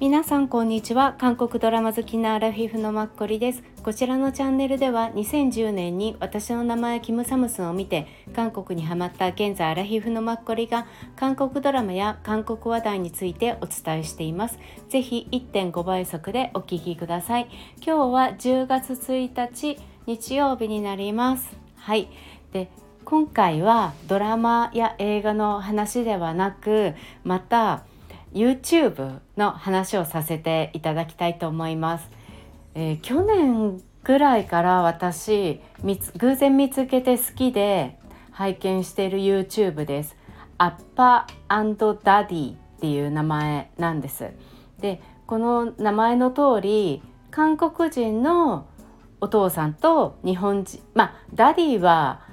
皆さんこんにちは。韓国ドラマ好きなアラフィフのマッコリです。こちらのチャンネルでは2010年に私の名前キムサムスンを見て韓国にハマった現在アラフィフのマッコリが韓国ドラマや韓国話題についてお伝えしています。ぜひ1.5倍速でお聞きください。今日は10月1日日曜日になります。はい。で今回はドラマや映画の話ではなくまた YouTube の話をさせていただきたいと思います。えー、去年ぐらいから私偶然見つけて好きで拝見している YouTube です。アッパダディっていう名前なんです。でこの名前の通り韓国人のお父さんと日本人まあダディは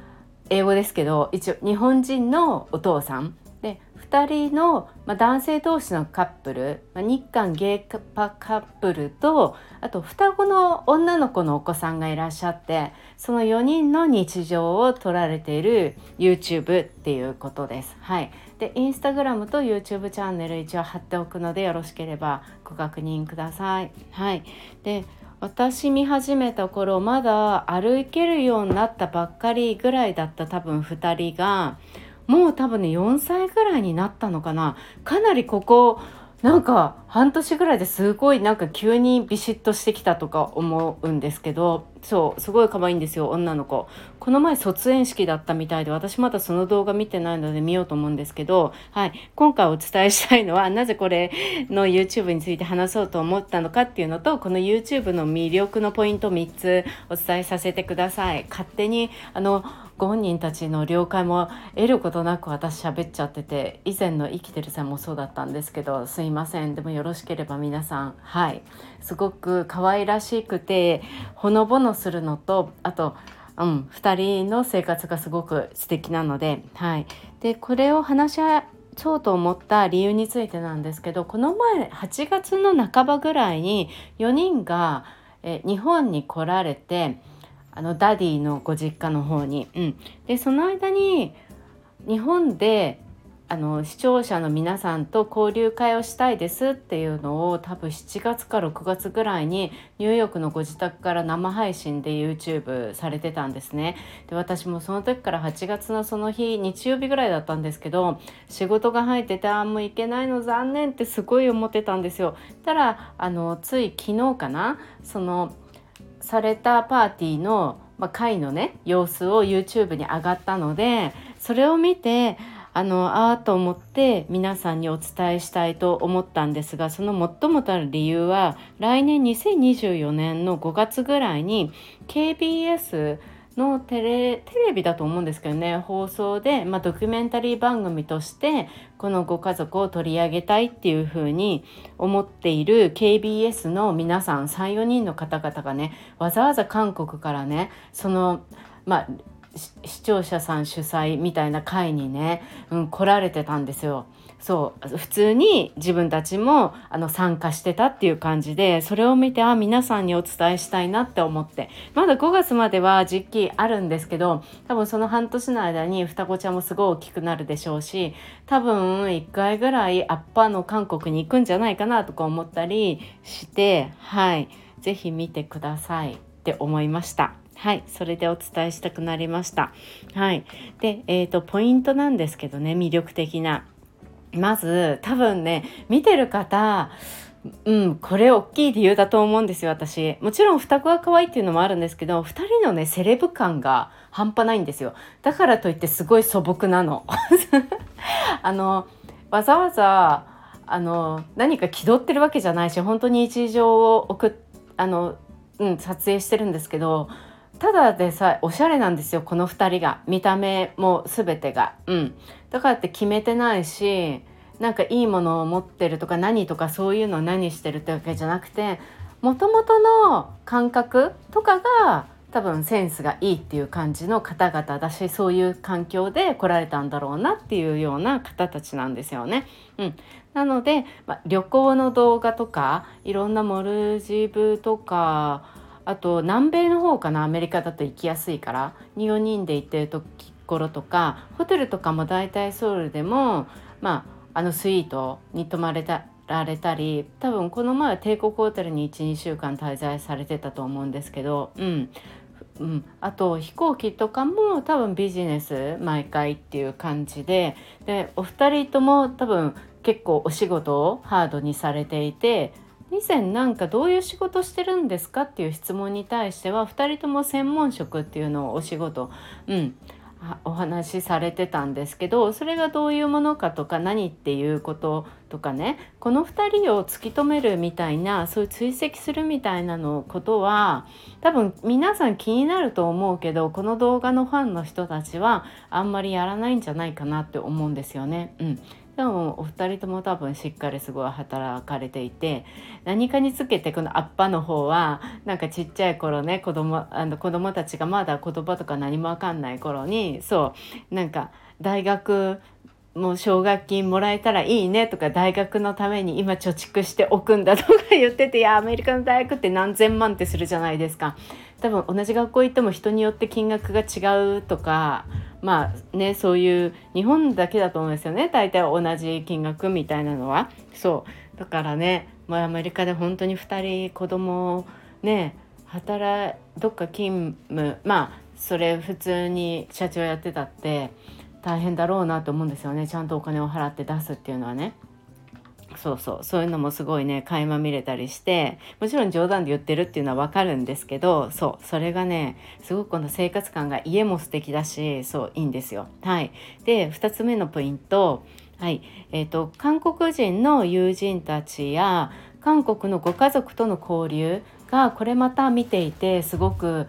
英語ですけど一応日本人のお父さんで2人の、まあ、男性同士のカップル、まあ、日韓ゲイパカップルとあと双子の女の子のお子さんがいらっしゃってその4人の日常を撮られている YouTube っていうことです。はい、でインスタグラムと YouTube チャンネル一応貼っておくのでよろしければご確認ください。はい、で私見始めた頃まだ歩けるようになったばっかりぐらいだった多分2人がもう多分ね4歳ぐらいになったのかな。かなりここなんか半年ぐらいですごいなんか急にビシッとしてきたとか思うんですけどそうすごい可愛いんですよ女の子。この前卒園式だったみたいで私まだその動画見てないので見ようと思うんですけど、はい、今回お伝えしたいのはなぜこれの YouTube について話そうと思ったのかっていうのとこの YouTube の魅力のポイント3つお伝えさせてください。勝手にあのご本人たちの了解も得ることなく私喋っちゃってて以前の生きてるさんもそうだったんですけどすいません。でもよろしければ皆さんはい。すごく可愛らしくてほのぼのするのとあとうん、2人の生活がすごく素敵なので,、はい、でこれを話し合そうと思った理由についてなんですけどこの前8月の半ばぐらいに4人がえ日本に来られてあのダディのご実家の方に。うん、でその間に日本であの視聴者の皆さんと交流会をしたいですっていうのを多分7月か6月ぐらいにニューヨークのご自宅から生配信で YouTube されてたんですね。で私もその時から8月のその日日曜日ぐらいだったんですけど仕事が入っててああもう行けないの残念ってすごい思ってたんですよ。たらあのつい昨日かなそのされたパーティーの、まあ、会のね様子を YouTube に上がったのでそれを見てあのあと思って皆さんにお伝えしたいと思ったんですがその最もたる理由は来年2024年の5月ぐらいに KBS のテレテレビだと思うんですけどね放送で、まあ、ドキュメンタリー番組としてこのご家族を取り上げたいっていうふうに思っている KBS の皆さん34人の方々がねわざわざ韓国からねそのまあ視聴者さん主催みたいな会にね、うん、来られてたんですよ。そう普通に自分たちもあの参加してたっていう感じでそれを見てあ皆さんにお伝えしたいなって思ってまだ5月までは実機あるんですけど多分その半年の間に双子ちゃんもすごい大きくなるでしょうし多分1回ぐらいアッパーの韓国に行くんじゃないかなとか思ったりしてはい是非見てくださいって思いました。はい、それでお伝えしたくなりました。はい。で、えっ、ー、と、ポイントなんですけどね、魅力的な。まず、多分ね、見てる方、うん、これ大きい理由だと思うんですよ、私。もちろん双子が可愛いっていうのもあるんですけど、2人のね、セレブ感が半端ないんですよ。だからといってすごい素朴なの。あの、わざわざ、あの、何か気取ってるわけじゃないし、本当に日常を送っ、あの、うん、撮影してるんですけど、ただでさえおしゃれなんですよこの2人が。見た目も全てが。うん。だからって決めてないしなんかいいものを持ってるとか何とかそういうのを何してるってわけじゃなくてもともとの感覚とかが多分センスがいいっていう感じの方々だしそういう環境で来られたんだろうなっていうような方たちなんですよね。うん、なので、ま旅行の動画とかいろんなモルジブとかあと南米の方かなアメリカだと行きやすいから4人で行ってる時ころとかホテルとかも大体ソウルでもまああのスイートに泊まれたられたり多分この前は帝国ホテルに12週間滞在されてたと思うんですけど、うん。うん、あと飛行機とかも多分ビジネス毎回っていう感じででお二人とも多分結構お仕事をハードにされていて以前なんかどういう仕事してるんですかっていう質問に対しては2人とも専門職っていうのをお仕事、うん、お話しされてたんですけどそれがどういうものかとか何っていうこととかねこの2人を突き止めるみたいなそういう追跡するみたいなのことは多分皆さん気になると思うけどこの動画のファンの人たちはあんまりやらないんじゃないかなって思うんですよね。うん、でもお二人とも多分しっかりすごい働かれていて何かにつけてこのアッパの方はなんかちっちゃい頃ね子供あの子供たちがまだ言葉とか何も分かんない頃にそうなんか大学もう奨学金もらえたらいいねとか大学のために今貯蓄しておくんだとか言ってていやアメリカの大学って何千万ってするじゃないですか。多分同じ学校行っても人によって金額が違うとかまあねそういう日本だけだと思うんですよね。大体同じ金額みたいなのは。そう。だからね、まあ、アメリカで本当に2人子供をね働どっか勤務まあそれ普通に社長やってたって大変だろうなと思うんですよね。ちゃんとお金を払って出すっていうのはね。そうそう。そういうのもすごいね垣間見れたりしてもちろん冗談で言ってるっていうのは分かるんですけどそう。それがねすごくこの生活感が家も素敵だしそういいんですよ。はい、で2つ目のポイント。はい。えーと、韓国人の友人たちや韓国のご家族との交流がこれまた見ていてすごく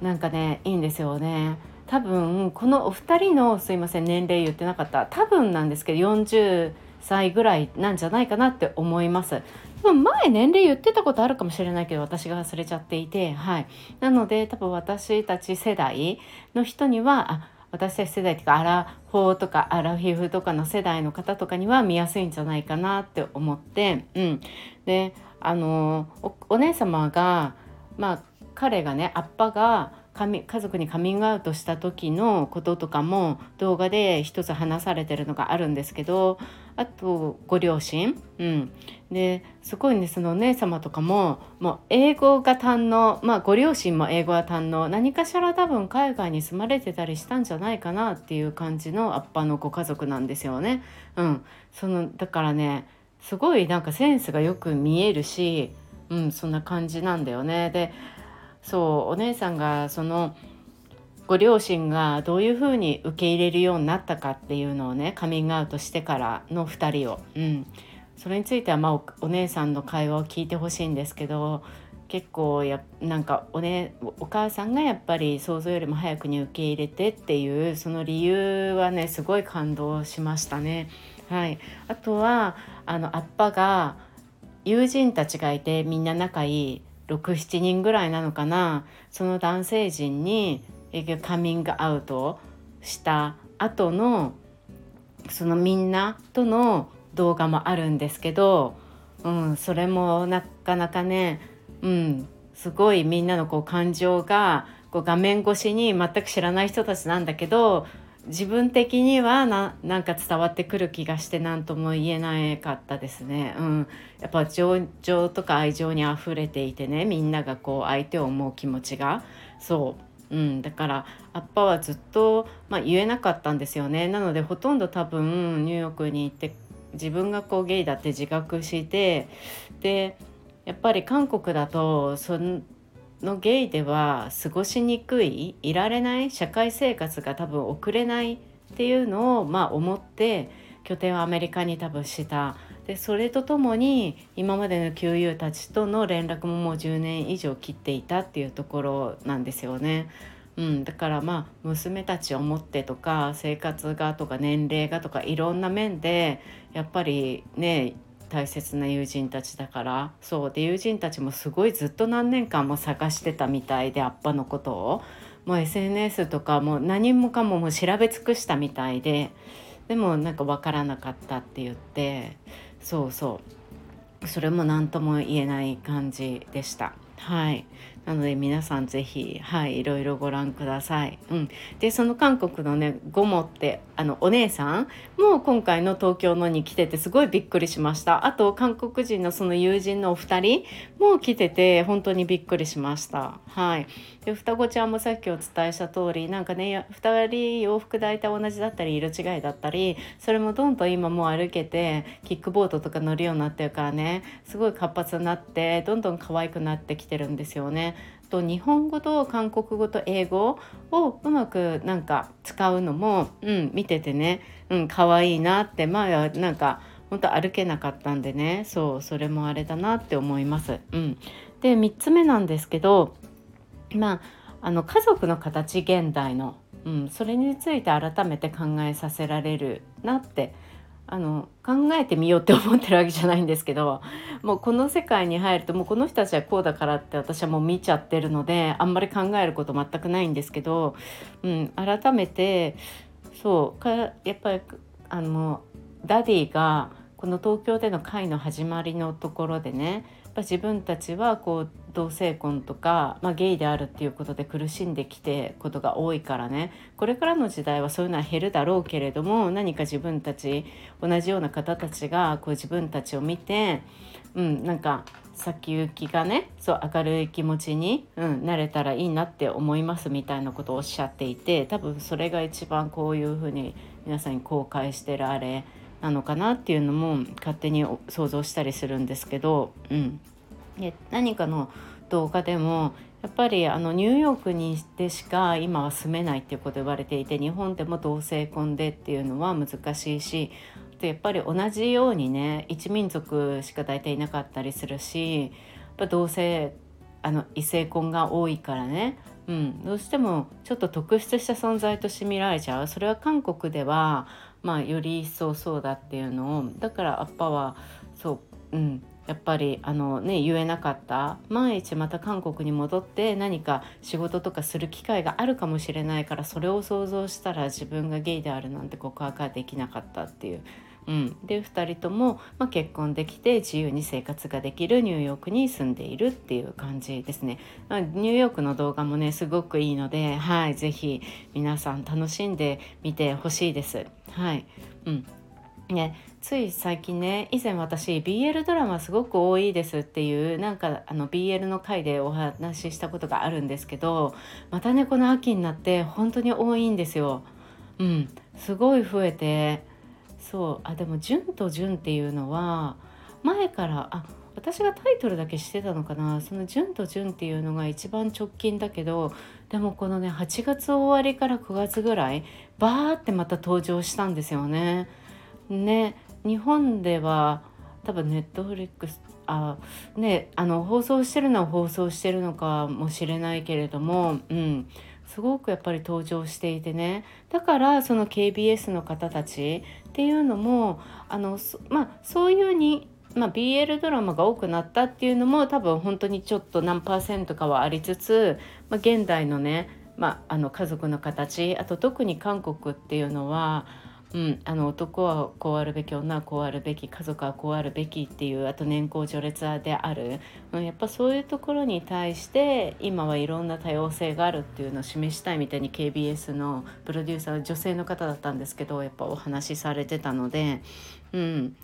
なんかねいいんですよね。多分このお二人のすいません年齢言ってなかった。多分なんですけど40歳ぐらいなんじゃないかなって思います。前年齢言ってたことあるかもしれないけど私が忘れちゃっていてはいなので多分私たち世代の人にはあ私たち世代っていうかアラフォーとかアラフィフとかの世代の方とかには見やすいんじゃないかなって思ってうんであのお姉様がまあ彼がねアッパが家族にカミングアウトした時のこととかも動画で一つ話されてるのがあるんですけどあとご両親、うん、ですごいねそのお姉様とかももう英語が堪能まあご両親も英語が堪能何かしら多分海外に住まれてたりしたんじゃないかなっていう感じのアッパのご家族なんですよね。うん、そのだからねすごいなんかセンスがよく見えるし、うん、そんな感じなんだよね。でそうお姉さんがそのご両親がどういうふうに受け入れるようになったかっていうのをねカミングアウトしてからの2人を、うん、それについては、まあ、お姉さんの会話を聞いてほしいんですけど結構やなんかお,、ね、お母さんがやっぱり想像よりも早くに受け入れてっていうその理由はねすごい感動しましたね。はい、あとはあのアッパが友人たちがいてみんな仲いい67人ぐらいなのかな。その男性陣にカミングアウトした後のそのみんなとの動画もあるんですけど、うん、それもなかなかね、うん、すごいみんなのこう感情がこう画面越しに全く知らない人たちなんだけど自分的にはななんか伝わってくる気がして何とも言えなかったですね。うん、やっぱ情情とか愛情にあふれていてねみんながこう相手を思う気持ちが。そう、うん、だからアッパはずっと、まあ、言えなかったんですよね。なのでほとんど多分ニューヨークに行って自分がこうゲイだって自覚してでやっぱり韓国だとそのゲイでは過ごしにくいいられない社会生活が多分送れないっていうのをまあ思って拠点をアメリカに多分したでそれとともに今までの旧友たちとの連絡ももう10年以上切っていたっていうところなんですよね。うん、だからまあ娘たちを持ってとか生活がとか年齢がとかいろんな面でやっぱりね大切な友人たちだからそうで友人たちもすごいずっと何年間も探してたみたいでアッパのことをもう SNS とかも何もかももう調べ尽くしたみたいででもなんか分からなかったって言ってそうそうそれも何とも言えない感じでした。はい、なので皆さん是非はいいろいろご覧ください。うん、でその韓国のねゴモってあのお姉さんも今回の東京のに来ててすごいびっくりしました。あと韓国人のその友人のお二人も来てて本当にびっくりしました。はい。で双子ちゃんもさっきお伝えした通りなんかね2人洋服大体同じだったり色違いだったりそれもどんどん今もう歩けてキックボードとか乗るようになってるからねすごい活発になってどんどん可愛くなってきてるんですよね。と日本語と韓国語と英語をうまくなんか使うのも、うん、見ててね、うん、可愛いなって前はなんか本当歩けなかったんでねそうそれもあれだなって思います。うん、で3つ目なんですけどまああの家族の形現代の、うん、それについて改めて考えさせられるなってあの考えてみようって思ってるわけじゃないんですけどもうこの世界に入るともうこの人たちはこうだからって私はもう見ちゃってるのであんまり考えること全くないんですけど、うん、改めてそうかやっぱりあのダディがこの東京での会の始まりのところでねぱ自分たちはこう同性婚とか、まあ、ゲイであるっていうことで苦しんできてことが多いからね。これからの時代はそういうのは減るだろうけれども何か自分たち同じような方たちがこう自分たちを見て、うん、なんか先行きがねそう明るい気持ちに、うん、なれたらいいなって思いますみたいなことをおっしゃっていて多分それが一番こういうふうに皆さんに公開してるあれなのかなっていうのも勝手に想像したりするんですけど、うん、何かの動画でもやっぱりあのニューヨークにでしか今は住めないっていうこと言われていて日本でも同性婚でっていうのは難しいしやっぱり同じようにね一民族しか大体いなかったりするしやっぱ同性あの異性婚が多いからね、うん、どうしてもちょっと特殊した存在として見られちゃう。それは韓国では、まあ、より一層そうだっていうのをだからアッパはそう、うん、やっぱりあの、ね、言えなかった万一また韓国に戻って何か仕事とかする機会があるかもしれないからそれを想像したら自分がゲイであるなんて告白はできなかったっていう。うん、で2人とも、まあ、結婚できて自由に生活ができるニューヨークに住んでいるっていう感じですね、まあ、ニューヨークの動画もねすごくいいので、はい、是非皆さん楽しんでみてほしいです。はい。うん。ね、つい最近ね以前私 BL ドラマすごく多いですっていうなんかあの BL の回でお話ししたことがあるんですけどまたねこの秋になって本当に多いんですよ。うん、すごい増えてそう。あでも「純と純」っていうのは前からあ私がタイトルだけしてたのかな。その「純と純」っていうのが一番直近だけどでもこのね8月終わりから9月ぐらいバーってまた登場したんですよね。ね日本では多分ネットフリックスあねあの放送してるのは放送してるのかもしれないけれどもうん。すごくやっぱり登場していてね。だからその KBS の方たちっていうのもあのまあそういうにまあ、BL ドラマが多くなったっていうのも多分本当にちょっと何パーセントかはありつつ、まあ、現代のね、まあ、あの家族の形あと特に韓国っていうのはうん、あの男はこうあるべき女はこうあるべき家族はこうあるべきっていうあと年功序列である、うん、やっぱそういうところに対して今はいろんな多様性があるっていうのを示したいみたいに KBS のプロデューサー女性の方だったんですけどやっぱお話しされてたので、うん、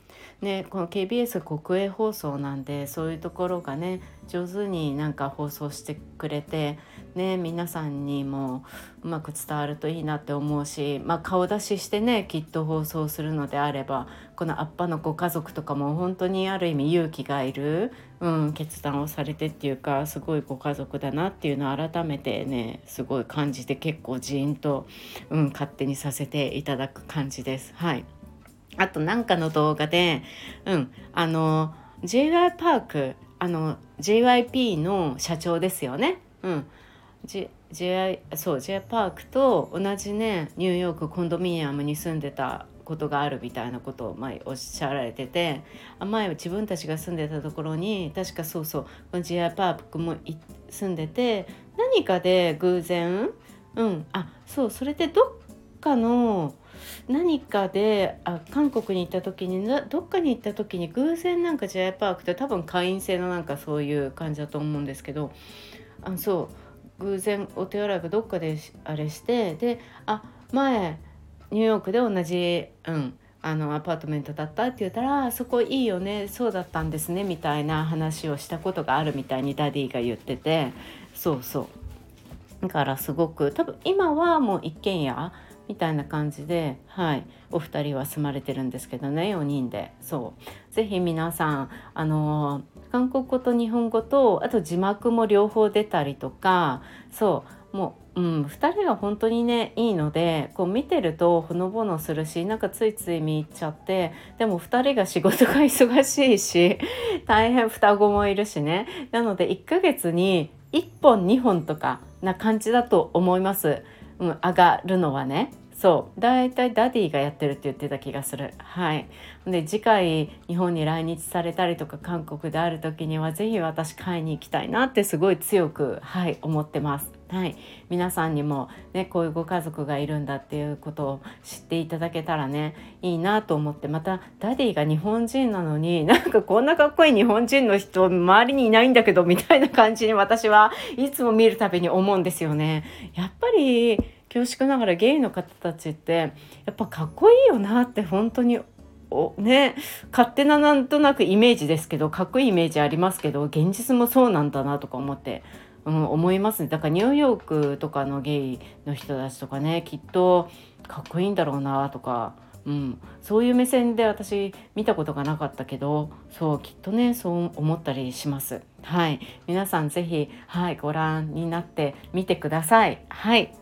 ね、この KBS 国営放送なんでそういうところがね上手になんか放送してくれて、ね、皆さんにもうまく伝わるといいなって思うし、まあ、顔出ししてねきっと放送するのであればこのアッパのご家族とかも本当にある意味勇気がいる、うん、決断をされてっていうかすごいご家族だなっていうのを改めてねすごい感じて結構ジーンと、うん、勝手にさせていただく感じです。はいあとなんかの動画で、うん、あの J.Y. パークあの JYP の社長ですよね。うん J J そう J パークと同じねニューヨークコンドミニアムに住んでたことがあるみたいなことを前おっしゃられてて前自分たちが住んでたところに確かそうそうこの J パークも住んでて何かで偶然うんあそうそれでどっかの何かであ韓国に行った時にどっかに行った時に偶然なんか J パークって多分会員制のなんかそういう感じだと思うんですけどあそう偶然お手洗いがどっかであれしてであ前ニューヨークで同じ、うん、あのアパートメントだったって言ったら「そこいいよねそうだったんですね」みたいな話をしたことがあるみたいにダディが言っててそうそう。だからすごく多分今はもう一軒家みたいな感じで、はい、お二人は住まれてるんですけどね4人で。そう。是非皆さんあの韓国語と日本語とあと字幕も両方出たりとかそう。もう、うん、2人が本当にねいいのでこう見てるとほのぼのするしなんかついつい見入っちゃってでも2人が仕事が忙しいし 大変双子もいるしね。なので1ヶ月に1本2本とかな感じだと思います。うん、上がるのはね。そう。だいたいダディがやってるって言ってた気がする。はい。で次回日本に来日されたりとか韓国である時には是非私会いに行きたいなってすごい強くはい思ってます。はい。皆さんにもねこういうご家族がいるんだっていうことを知っていただけたらねいいなと思ってまたダディが日本人なのに なんかこんなかっこいい日本人の人周りにいないんだけどみたいな感じに私はいつも見るたびに思うんですよね。やっぱり恐縮ながらゲイの方たちってやっぱかっこいいよなって本当におね勝手ななんとなくイメージですけどかっこいいイメージありますけど現実もそうなんだなとか思って、うん、思いますねだからニューヨークとかのゲイの人たちとかねきっとかっこいいんだろうなとか。うん、そういう目線で私見たことがなかったけどそうきっとねそう思ったりします。はい皆さん是非はいご覧になってみてください。はい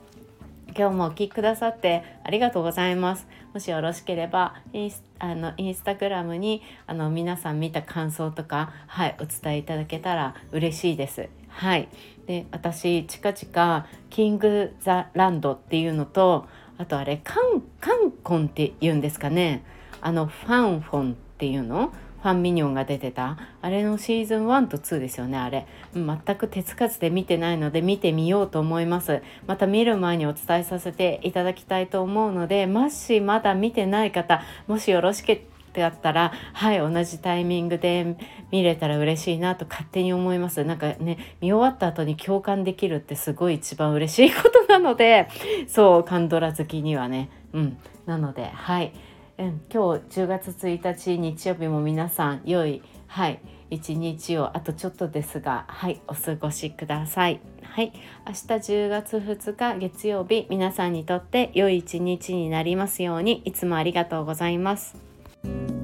今日もお聴きくださってありがとうございます。もしよろしければインスあのインスタグラムにあの皆さん見た感想とか、はい、お伝えいただけたら嬉しいです。はい、で私近々キング・ザ・ランドっていうのとあとあれカンカンコンって言うんですかね。あのファンフォンっていうの？ファンミニオンが出てた？あれのシーズン1と2ですよねあれ。全く手つかずで見てないので見てみようと思います。また見る前にお伝えさせていただきたいと思うのでもしまだ見てない方もしよろしけだったらはい同じタイミングで見れたら嬉しいなと勝手に思います。なんかね見終わった後に共感できるってすごい一番嬉しいことなのでそうカンドラ好きにはね。うん。なのではい。うん、今日10月1日日曜日も皆さん良いはい一日をあとちょっとですがはいお過ごしください。はい。明日10月2日月曜日皆さんにとって良い一日になりますようにいつもありがとうございます。Bye.